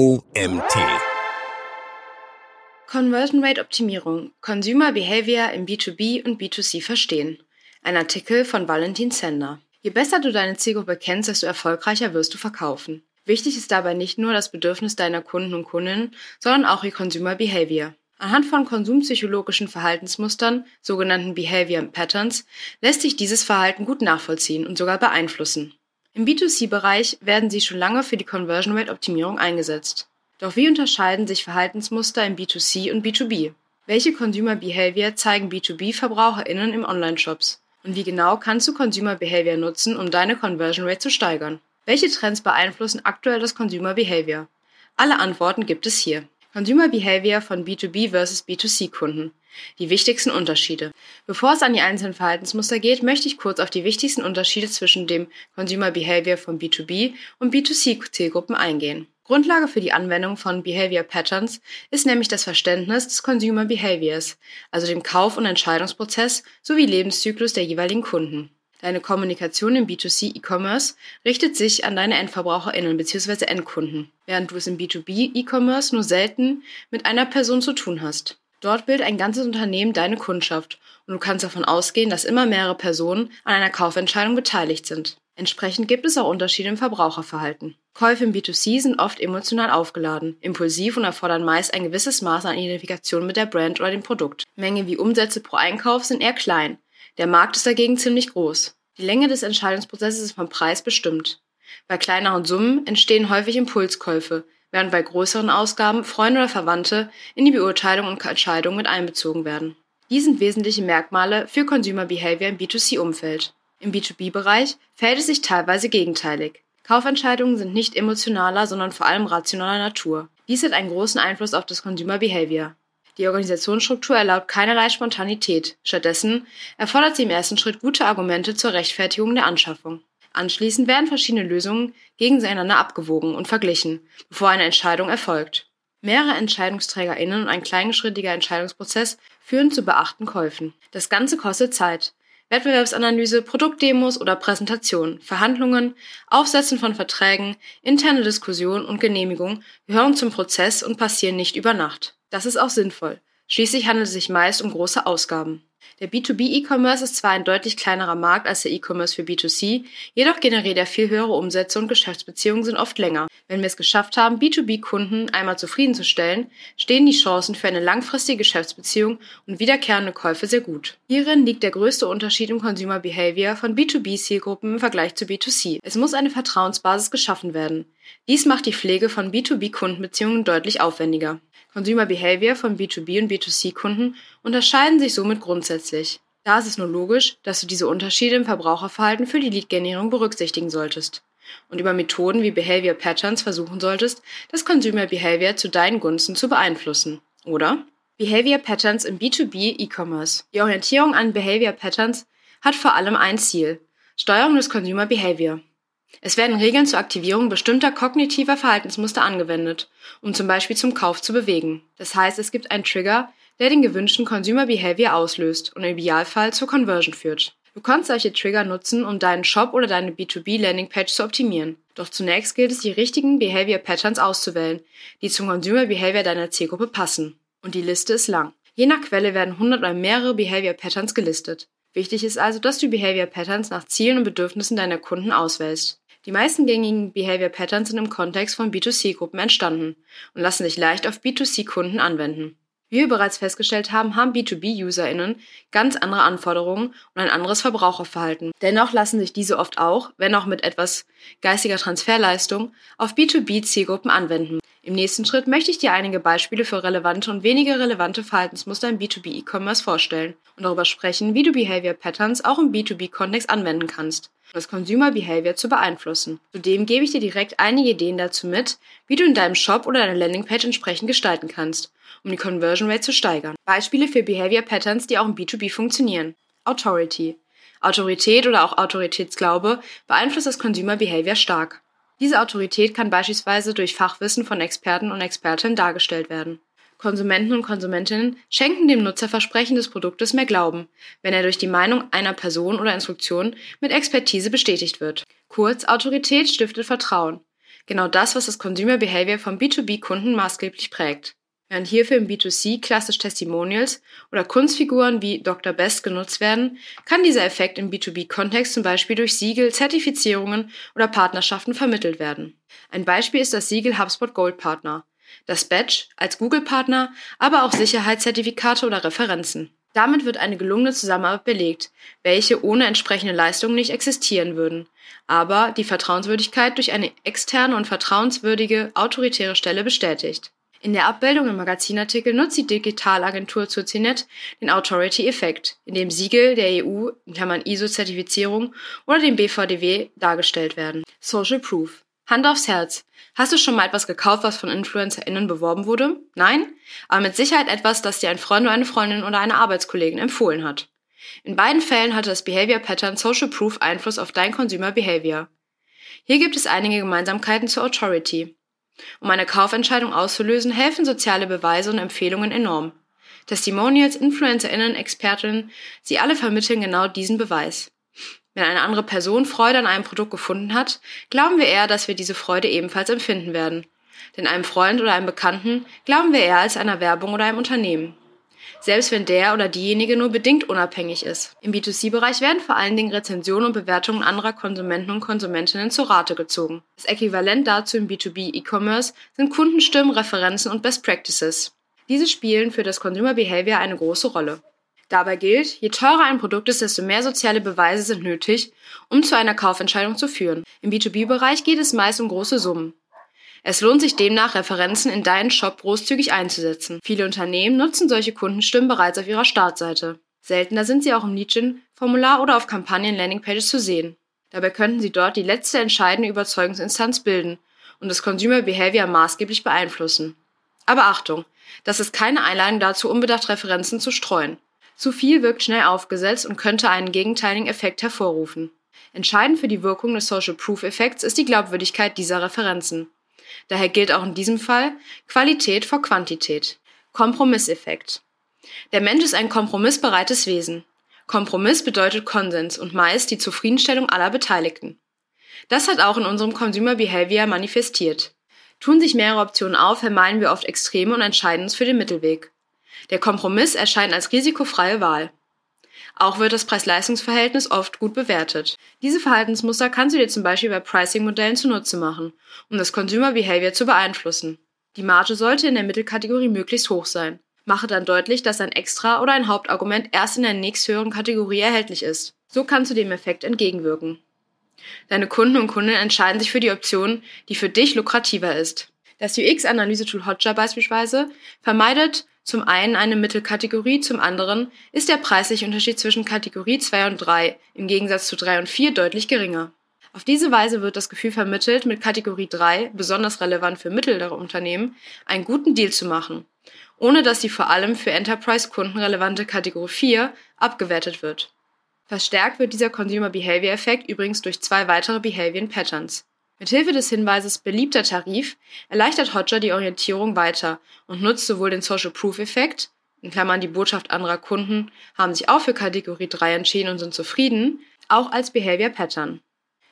OMT. Conversion Rate Optimierung. Consumer Behavior im B2B und B2C verstehen. Ein Artikel von Valentin Sender. Je besser du deine Zielgruppe kennst, desto erfolgreicher wirst du verkaufen. Wichtig ist dabei nicht nur das Bedürfnis deiner Kunden und Kundinnen, sondern auch ihr Consumer Behavior. Anhand von konsumpsychologischen Verhaltensmustern, sogenannten Behavior Patterns, lässt sich dieses Verhalten gut nachvollziehen und sogar beeinflussen. Im B2C-Bereich werden sie schon lange für die Conversion Rate Optimierung eingesetzt. Doch wie unterscheiden sich Verhaltensmuster im B2C und B2B? Welche Consumer Behavior zeigen B2B-VerbraucherInnen im Online-Shops? Und wie genau kannst du Consumer Behavior nutzen, um deine Conversion Rate zu steigern? Welche Trends beeinflussen aktuell das Consumer Behavior? Alle Antworten gibt es hier. Consumer Behavior von B2B versus B2C-Kunden. Die wichtigsten Unterschiede. Bevor es an die einzelnen Verhaltensmuster geht, möchte ich kurz auf die wichtigsten Unterschiede zwischen dem Consumer Behavior von B2B und B2C-Zielgruppen eingehen. Grundlage für die Anwendung von Behavior Patterns ist nämlich das Verständnis des Consumer Behaviors, also dem Kauf- und Entscheidungsprozess sowie Lebenszyklus der jeweiligen Kunden. Deine Kommunikation im B2C E-Commerce richtet sich an deine EndverbraucherInnen bzw. Endkunden, während du es im B2B E-Commerce nur selten mit einer Person zu tun hast. Dort bildet ein ganzes Unternehmen deine Kundschaft und du kannst davon ausgehen, dass immer mehrere Personen an einer Kaufentscheidung beteiligt sind. Entsprechend gibt es auch Unterschiede im Verbraucherverhalten. Käufe im B2C sind oft emotional aufgeladen, impulsiv und erfordern meist ein gewisses Maß an Identifikation mit der Brand oder dem Produkt. Menge wie Umsätze pro Einkauf sind eher klein. Der Markt ist dagegen ziemlich groß. Die Länge des Entscheidungsprozesses ist vom Preis bestimmt. Bei kleineren Summen entstehen häufig Impulskäufe, während bei größeren Ausgaben Freunde oder Verwandte in die Beurteilung und Entscheidung mit einbezogen werden. Dies sind wesentliche Merkmale für Consumer Behavior im B2C-Umfeld. Im B2B-Bereich verhält es sich teilweise gegenteilig. Kaufentscheidungen sind nicht emotionaler, sondern vor allem rationaler Natur. Dies hat einen großen Einfluss auf das Consumer Behavior. Die Organisationsstruktur erlaubt keinerlei Spontanität. Stattdessen erfordert sie im ersten Schritt gute Argumente zur Rechtfertigung der Anschaffung. Anschließend werden verschiedene Lösungen gegeneinander abgewogen und verglichen, bevor eine Entscheidung erfolgt. Mehrere EntscheidungsträgerInnen und ein kleingeschrittiger Entscheidungsprozess führen zu beachten Käufen. Das Ganze kostet Zeit. Wettbewerbsanalyse, Produktdemos oder Präsentationen, Verhandlungen, Aufsetzen von Verträgen, interne Diskussionen und Genehmigung gehören zum Prozess und passieren nicht über Nacht. Das ist auch sinnvoll. Schließlich handelt es sich meist um große Ausgaben. Der B2B-E-Commerce ist zwar ein deutlich kleinerer Markt als der E-Commerce für B2C, jedoch generiert er viel höhere Umsätze und Geschäftsbeziehungen sind oft länger. Wenn wir es geschafft haben, B2B-Kunden einmal zufriedenzustellen, stehen die Chancen für eine langfristige Geschäftsbeziehung und wiederkehrende Käufe sehr gut. Hierin liegt der größte Unterschied im Consumer Behavior von B2B-Zielgruppen im Vergleich zu B2C. Es muss eine Vertrauensbasis geschaffen werden. Dies macht die Pflege von B2B-Kundenbeziehungen deutlich aufwendiger. Consumer Behavior von B2B und B2C-Kunden unterscheiden sich somit grundsätzlich. Da ist es nur logisch, dass du diese Unterschiede im Verbraucherverhalten für die Lead-Generierung berücksichtigen solltest und über Methoden wie Behavior Patterns versuchen solltest, das Consumer Behavior zu deinen Gunsten zu beeinflussen. Oder? Behavior Patterns im B2B E-Commerce. Die Orientierung an Behavior Patterns hat vor allem ein Ziel. Steuerung des Consumer Behavior. Es werden Regeln zur Aktivierung bestimmter kognitiver Verhaltensmuster angewendet, um zum Beispiel zum Kauf zu bewegen. Das heißt, es gibt einen Trigger, der den gewünschten Consumer Behavior auslöst und im Idealfall zur Conversion führt. Du kannst solche Trigger nutzen, um deinen Shop oder deine B2B Landingpage zu optimieren. Doch zunächst gilt es, die richtigen Behavior Patterns auszuwählen, die zum Consumer Behavior deiner Zielgruppe passen. Und die Liste ist lang. Je nach Quelle werden 100 oder mehrere Behavior Patterns gelistet. Wichtig ist also, dass du Behavior Patterns nach Zielen und Bedürfnissen deiner Kunden auswählst. Die meisten gängigen Behavior Patterns sind im Kontext von B2C-Gruppen entstanden und lassen sich leicht auf B2C-Kunden anwenden. Wie wir bereits festgestellt haben, haben B2B-UserInnen ganz andere Anforderungen und ein anderes Verbraucherverhalten. Dennoch lassen sich diese oft auch, wenn auch mit etwas geistiger Transferleistung, auf B2B-Zielgruppen anwenden. Im nächsten Schritt möchte ich dir einige Beispiele für relevante und weniger relevante Verhaltensmuster im B2B-E-Commerce vorstellen und darüber sprechen, wie du Behavior Patterns auch im B2B-Kontext anwenden kannst das Consumer Behavior zu beeinflussen. Zudem gebe ich dir direkt einige Ideen dazu mit, wie du in deinem Shop oder deiner Landingpage entsprechend gestalten kannst, um die Conversion Rate zu steigern. Beispiele für Behavior Patterns, die auch im B2B funktionieren. Authority. Autorität oder auch Autoritätsglaube beeinflusst das Consumer Behavior stark. Diese Autorität kann beispielsweise durch Fachwissen von Experten und Expertinnen dargestellt werden. Konsumenten und Konsumentinnen schenken dem Nutzerversprechen des Produktes mehr Glauben, wenn er durch die Meinung einer Person oder Instruktion mit Expertise bestätigt wird. Kurz, Autorität stiftet Vertrauen. Genau das, was das Consumer Behavior von B2B-Kunden maßgeblich prägt. Während hierfür im B2C klassisch Testimonials oder Kunstfiguren wie Dr. Best genutzt werden, kann dieser Effekt im B2B-Kontext zum Beispiel durch Siegel, Zertifizierungen oder Partnerschaften vermittelt werden. Ein Beispiel ist das Siegel HubSpot Gold Partner, das Badge als Google-Partner, aber auch Sicherheitszertifikate oder Referenzen. Damit wird eine gelungene Zusammenarbeit belegt, welche ohne entsprechende Leistungen nicht existieren würden, aber die Vertrauenswürdigkeit durch eine externe und vertrauenswürdige autoritäre Stelle bestätigt. In der Abbildung im Magazinartikel nutzt die Digitalagentur Zuzinet den Authority-Effekt, in dem Siegel der EU (ISO-Zertifizierung) oder dem BVDW dargestellt werden. Social Proof Hand aufs Herz. Hast du schon mal etwas gekauft, was von InfluencerInnen beworben wurde? Nein? Aber mit Sicherheit etwas, das dir ein Freund oder eine Freundin oder eine Arbeitskollegin empfohlen hat. In beiden Fällen hatte das Behavior Pattern Social Proof Einfluss auf dein Consumer Behavior. Hier gibt es einige Gemeinsamkeiten zur Authority. Um eine Kaufentscheidung auszulösen, helfen soziale Beweise und Empfehlungen enorm. Testimonials, InfluencerInnen, Expertinnen, sie alle vermitteln genau diesen Beweis. Wenn eine andere Person Freude an einem Produkt gefunden hat, glauben wir eher, dass wir diese Freude ebenfalls empfinden werden. Denn einem Freund oder einem Bekannten glauben wir eher als einer Werbung oder einem Unternehmen selbst wenn der oder diejenige nur bedingt unabhängig ist. Im B2C-Bereich werden vor allen Dingen Rezensionen und Bewertungen anderer Konsumenten und Konsumentinnen zur Rate gezogen. Das Äquivalent dazu im B2B-E-Commerce sind Kundenstimmen, Referenzen und Best Practices. Diese spielen für das Consumer Behavior eine große Rolle. Dabei gilt, je teurer ein Produkt ist, desto mehr soziale Beweise sind nötig, um zu einer Kaufentscheidung zu führen. Im B2B-Bereich geht es meist um große Summen. Es lohnt sich demnach, Referenzen in deinen Shop großzügig einzusetzen. Viele Unternehmen nutzen solche Kundenstimmen bereits auf ihrer Startseite. Seltener sind sie auch im Lead-Gen-Formular oder auf Kampagnen-Landingpages zu sehen. Dabei könnten sie dort die letzte entscheidende Überzeugungsinstanz bilden und das Consumer Behavior maßgeblich beeinflussen. Aber Achtung, das ist keine Einladung dazu, unbedacht Referenzen zu streuen. Zu viel wirkt schnell aufgesetzt und könnte einen gegenteiligen Effekt hervorrufen. Entscheidend für die Wirkung des Social Proof Effekts ist die Glaubwürdigkeit dieser Referenzen. Daher gilt auch in diesem Fall Qualität vor Quantität. Kompromisseffekt. Der Mensch ist ein kompromissbereites Wesen. Kompromiss bedeutet Konsens und meist die Zufriedenstellung aller Beteiligten. Das hat auch in unserem Consumer Behavior manifestiert. Tun sich mehrere Optionen auf, vermeiden wir oft Extreme und entscheiden uns für den Mittelweg. Der Kompromiss erscheint als risikofreie Wahl. Auch wird das Preis-Leistungs-Verhältnis oft gut bewertet. Diese Verhaltensmuster kannst du dir zum Beispiel bei Pricing-Modellen zunutze machen, um das Consumer Behavior zu beeinflussen. Die Marge sollte in der Mittelkategorie möglichst hoch sein. Mache dann deutlich, dass ein Extra- oder ein Hauptargument erst in der nächsthöheren Kategorie erhältlich ist. So kannst du dem Effekt entgegenwirken. Deine Kunden und Kundinnen entscheiden sich für die Option, die für dich lukrativer ist. Das UX-Analyse-Tool Hotjar beispielsweise vermeidet zum einen eine Mittelkategorie, zum anderen ist der preisliche Unterschied zwischen Kategorie 2 und 3 im Gegensatz zu 3 und 4 deutlich geringer. Auf diese Weise wird das Gefühl vermittelt, mit Kategorie 3, besonders relevant für mittlere Unternehmen, einen guten Deal zu machen, ohne dass die vor allem für Enterprise-Kunden relevante Kategorie 4 abgewertet wird. Verstärkt wird dieser Consumer Behavior Effekt übrigens durch zwei weitere Behavior Patterns. Mithilfe des Hinweises beliebter Tarif erleichtert Hotjar die Orientierung weiter und nutzt sowohl den Social Proof Effekt, in Klammern die Botschaft anderer Kunden haben sich auch für Kategorie 3 entschieden und sind zufrieden, auch als Behavior Pattern.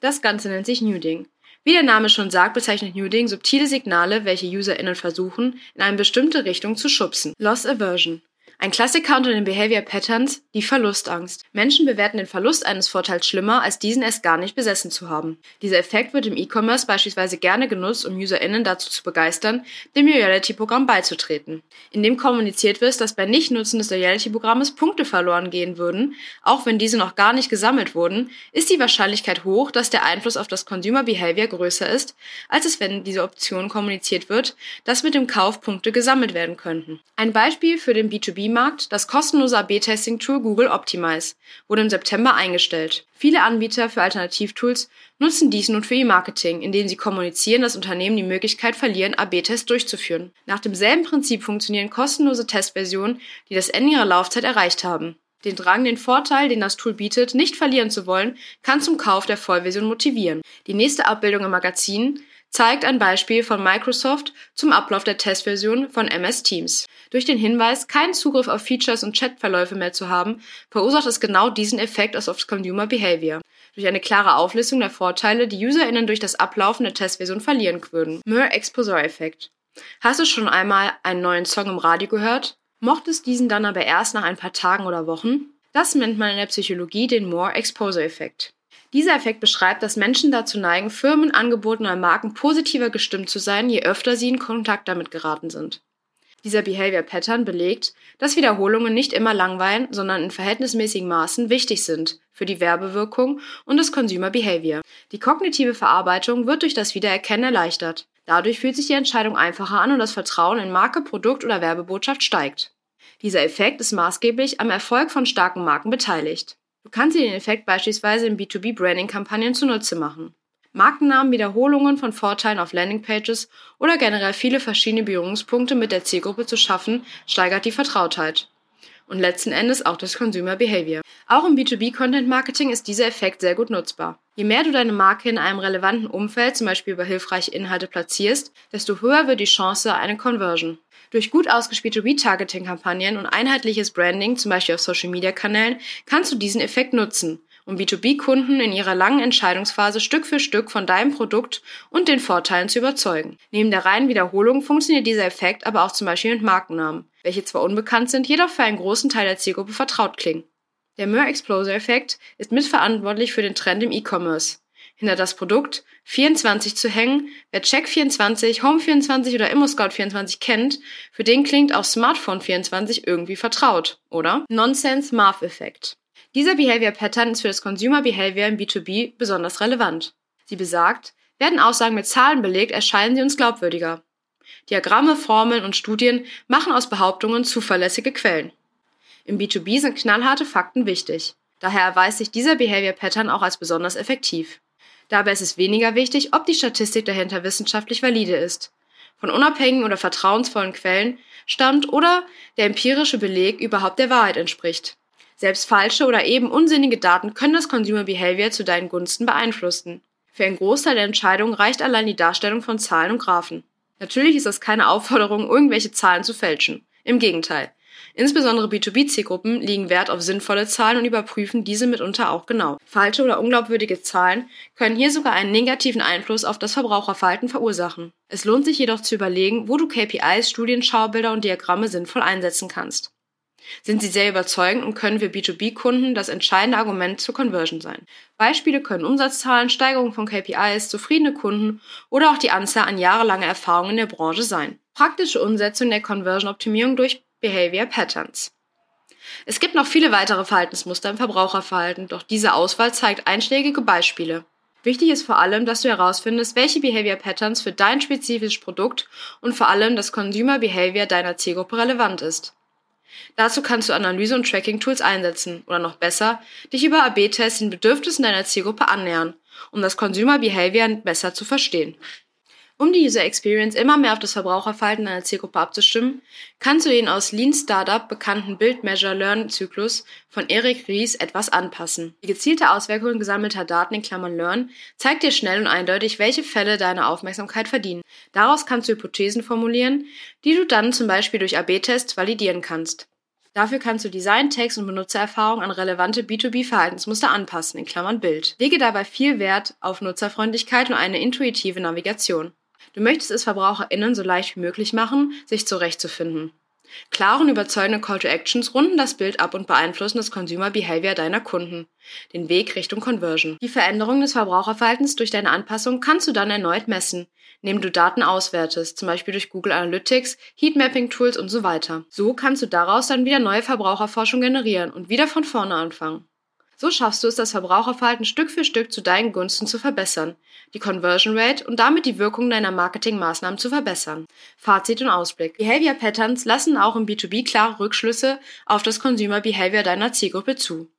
Das Ganze nennt sich Nuding. Wie der Name schon sagt, bezeichnet Nuding subtile Signale, welche UserInnen versuchen, in eine bestimmte Richtung zu schubsen. Loss Aversion. Ein Klassiker unter den Behavior Patterns, die Verlustangst. Menschen bewerten den Verlust eines Vorteils schlimmer, als diesen erst gar nicht besessen zu haben. Dieser Effekt wird im E-Commerce beispielsweise gerne genutzt, um UserInnen dazu zu begeistern, dem Loyalty-Programm beizutreten. Indem kommuniziert wird, dass bei Nichtnutzen des Loyalty-Programmes Punkte verloren gehen würden, auch wenn diese noch gar nicht gesammelt wurden, ist die Wahrscheinlichkeit hoch, dass der Einfluss auf das Consumer Behavior größer ist, als es wenn diese Option kommuniziert wird, dass mit dem Kauf Punkte gesammelt werden könnten. Ein Beispiel für den B2B markt das kostenlose AB-Testing-Tool Google Optimize wurde im September eingestellt. Viele Anbieter für Alternativtools nutzen dies nun für ihr Marketing, indem sie kommunizieren, dass Unternehmen die Möglichkeit verlieren, AB-Tests durchzuführen. Nach demselben Prinzip funktionieren kostenlose Testversionen, die das Ende ihrer Laufzeit erreicht haben. Den Drang, den Vorteil, den das Tool bietet, nicht verlieren zu wollen, kann zum Kauf der Vollversion motivieren. Die nächste Abbildung im Magazin zeigt ein Beispiel von Microsoft zum Ablauf der Testversion von MS Teams. Durch den Hinweis, keinen Zugriff auf Features und Chatverläufe mehr zu haben, verursacht es genau diesen Effekt aus Consumer Behavior. durch eine klare Auflistung der Vorteile, die UserInnen durch das Ablaufen der Testversion verlieren würden. Mere Exposure Effekt. Hast du schon einmal einen neuen Song im Radio gehört? Mochtest diesen dann aber erst nach ein paar Tagen oder Wochen? Das nennt man in der Psychologie den More Exposure Effekt. Dieser Effekt beschreibt, dass Menschen dazu neigen, Firmen, Angeboten oder Marken positiver gestimmt zu sein, je öfter sie in Kontakt damit geraten sind. Dieser Behavior Pattern belegt, dass Wiederholungen nicht immer langweilen, sondern in verhältnismäßigen Maßen wichtig sind für die Werbewirkung und das Consumer Behavior. Die kognitive Verarbeitung wird durch das Wiedererkennen erleichtert. Dadurch fühlt sich die Entscheidung einfacher an und das Vertrauen in Marke, Produkt oder Werbebotschaft steigt. Dieser Effekt ist maßgeblich am Erfolg von starken Marken beteiligt. Du kannst dir den Effekt beispielsweise in B2B-Branding-Kampagnen zunutze machen. Markennamen, Wiederholungen von Vorteilen auf Landingpages oder generell viele verschiedene Berührungspunkte mit der Zielgruppe zu schaffen, steigert die Vertrautheit. Und letzten Endes auch das Consumer Behavior. Auch im B2B-Content-Marketing ist dieser Effekt sehr gut nutzbar. Je mehr du deine Marke in einem relevanten Umfeld, zum Beispiel über hilfreiche Inhalte, platzierst, desto höher wird die Chance eine Conversion. Durch gut ausgespielte Retargeting-Kampagnen und einheitliches Branding, zum Beispiel auf Social-Media-Kanälen, kannst du diesen Effekt nutzen, um B2B-Kunden in ihrer langen Entscheidungsphase Stück für Stück von deinem Produkt und den Vorteilen zu überzeugen. Neben der reinen Wiederholung funktioniert dieser Effekt aber auch zum Beispiel mit Markennamen, welche zwar unbekannt sind, jedoch für einen großen Teil der Zielgruppe vertraut klingen. Der Mer Exploser-Effekt ist mitverantwortlich für den Trend im E-Commerce hinter das Produkt 24 zu hängen. Wer Check24, Home24 oder ImmoScout24 kennt, für den klingt auch Smartphone24 irgendwie vertraut, oder? Nonsense Marv Effekt. Dieser Behavior Pattern ist für das Consumer Behavior im B2B besonders relevant. Sie besagt, werden Aussagen mit Zahlen belegt, erscheinen sie uns glaubwürdiger. Diagramme, Formeln und Studien machen aus Behauptungen zuverlässige Quellen. Im B2B sind knallharte Fakten wichtig. Daher erweist sich dieser Behavior Pattern auch als besonders effektiv. Dabei ist es weniger wichtig, ob die Statistik dahinter wissenschaftlich valide ist, von unabhängigen oder vertrauensvollen Quellen stammt oder der empirische Beleg überhaupt der Wahrheit entspricht. Selbst falsche oder eben unsinnige Daten können das Consumer Behavior zu deinen Gunsten beeinflussen. Für einen Großteil der Entscheidungen reicht allein die Darstellung von Zahlen und Graphen. Natürlich ist das keine Aufforderung, irgendwelche Zahlen zu fälschen. Im Gegenteil. Insbesondere B2B-Zielgruppen legen Wert auf sinnvolle Zahlen und überprüfen diese mitunter auch genau. Falsche oder unglaubwürdige Zahlen können hier sogar einen negativen Einfluss auf das Verbraucherverhalten verursachen. Es lohnt sich jedoch zu überlegen, wo du KPIs, Studien, Schaubilder und Diagramme sinnvoll einsetzen kannst. Sind sie sehr überzeugend und können für B2B-Kunden das entscheidende Argument zur Conversion sein. Beispiele können Umsatzzahlen, Steigerung von KPIs, zufriedene Kunden oder auch die Anzahl an jahrelanger Erfahrung in der Branche sein. Praktische Umsetzung der Conversion-Optimierung durch Behavior Patterns. Es gibt noch viele weitere Verhaltensmuster im Verbraucherverhalten, doch diese Auswahl zeigt einschlägige Beispiele. Wichtig ist vor allem, dass du herausfindest, welche Behavior Patterns für dein spezifisches Produkt und vor allem das Consumer Behavior deiner Zielgruppe relevant ist. Dazu kannst du Analyse- und Tracking-Tools einsetzen oder noch besser, dich über AB-Tests den Bedürfnissen deiner Zielgruppe annähern, um das Consumer Behavior besser zu verstehen. Um die User Experience immer mehr auf das Verbraucherverhalten deiner Zielgruppe abzustimmen, kannst du den aus Lean Startup bekannten Build Measure Learn Zyklus von Eric Ries etwas anpassen. Die gezielte Auswirkung gesammelter Daten in Klammern Learn zeigt dir schnell und eindeutig, welche Fälle deine Aufmerksamkeit verdienen. Daraus kannst du Hypothesen formulieren, die du dann zum Beispiel durch AB-Tests validieren kannst. Dafür kannst du Design, Text und Benutzererfahrung an relevante B2B-Verhaltensmuster anpassen, in Klammern Bild. Lege dabei viel Wert auf Nutzerfreundlichkeit und eine intuitive Navigation. Du möchtest es VerbraucherInnen so leicht wie möglich machen, sich zurechtzufinden. Klare und überzeugende Call to Actions runden das Bild ab und beeinflussen das Consumer Behavior deiner Kunden, den Weg Richtung Conversion. Die Veränderung des Verbraucherverhaltens durch deine Anpassung kannst du dann erneut messen, indem du Daten auswertest, zum Beispiel durch Google Analytics, Heatmapping Tools und so weiter. So kannst du daraus dann wieder neue Verbraucherforschung generieren und wieder von vorne anfangen. So schaffst du es, das Verbraucherverhalten Stück für Stück zu deinen Gunsten zu verbessern, die Conversion Rate und damit die Wirkung deiner Marketingmaßnahmen zu verbessern. Fazit und Ausblick. Behavior Patterns lassen auch im B2B klare Rückschlüsse auf das Consumer Behavior deiner Zielgruppe zu.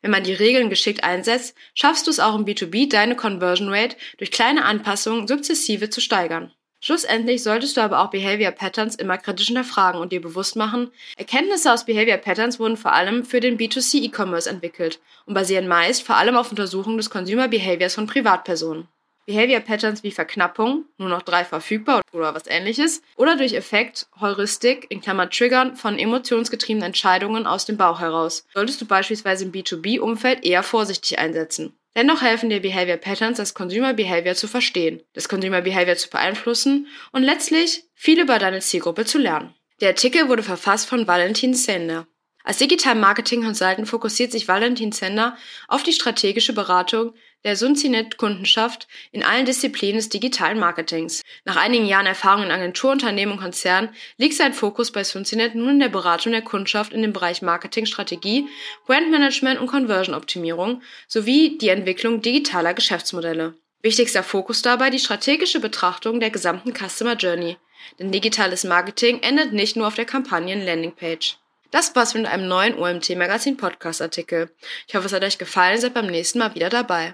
Wenn man die Regeln geschickt einsetzt, schaffst du es auch im B2B, deine Conversion Rate durch kleine Anpassungen sukzessive zu steigern. Schlussendlich solltest du aber auch Behavior Patterns immer kritisch hinterfragen und dir bewusst machen, Erkenntnisse aus Behavior Patterns wurden vor allem für den B2C E-Commerce entwickelt und basieren meist vor allem auf Untersuchungen des Consumer Behaviors von Privatpersonen. Behavior Patterns wie Verknappung, nur noch drei verfügbar oder was ähnliches, oder durch Effekt, Heuristik, in Klammer Triggern von emotionsgetriebenen Entscheidungen aus dem Bauch heraus, solltest du beispielsweise im B2B-Umfeld eher vorsichtig einsetzen. Dennoch helfen dir Behavior Patterns, das Consumer Behavior zu verstehen, das Consumer Behavior zu beeinflussen und letztlich viel über deine Zielgruppe zu lernen. Der Artikel wurde verfasst von Valentin Sender. Als Digital Marketing Consultant fokussiert sich Valentin Sender auf die strategische Beratung der Sunzinet-Kundenschaft in allen Disziplinen des digitalen Marketings. Nach einigen Jahren Erfahrung in Agenturunternehmen und Konzernen liegt sein Fokus bei Sunzinet nun in der Beratung der Kundschaft in dem Bereich Marketingstrategie, Brandmanagement und Conversion-Optimierung sowie die Entwicklung digitaler Geschäftsmodelle. Wichtigster Fokus dabei die strategische Betrachtung der gesamten Customer Journey. Denn digitales Marketing endet nicht nur auf der Kampagnen-Landingpage. Das war's mit einem neuen OMT Magazin Podcast Artikel. Ich hoffe, es hat euch gefallen, seid beim nächsten Mal wieder dabei.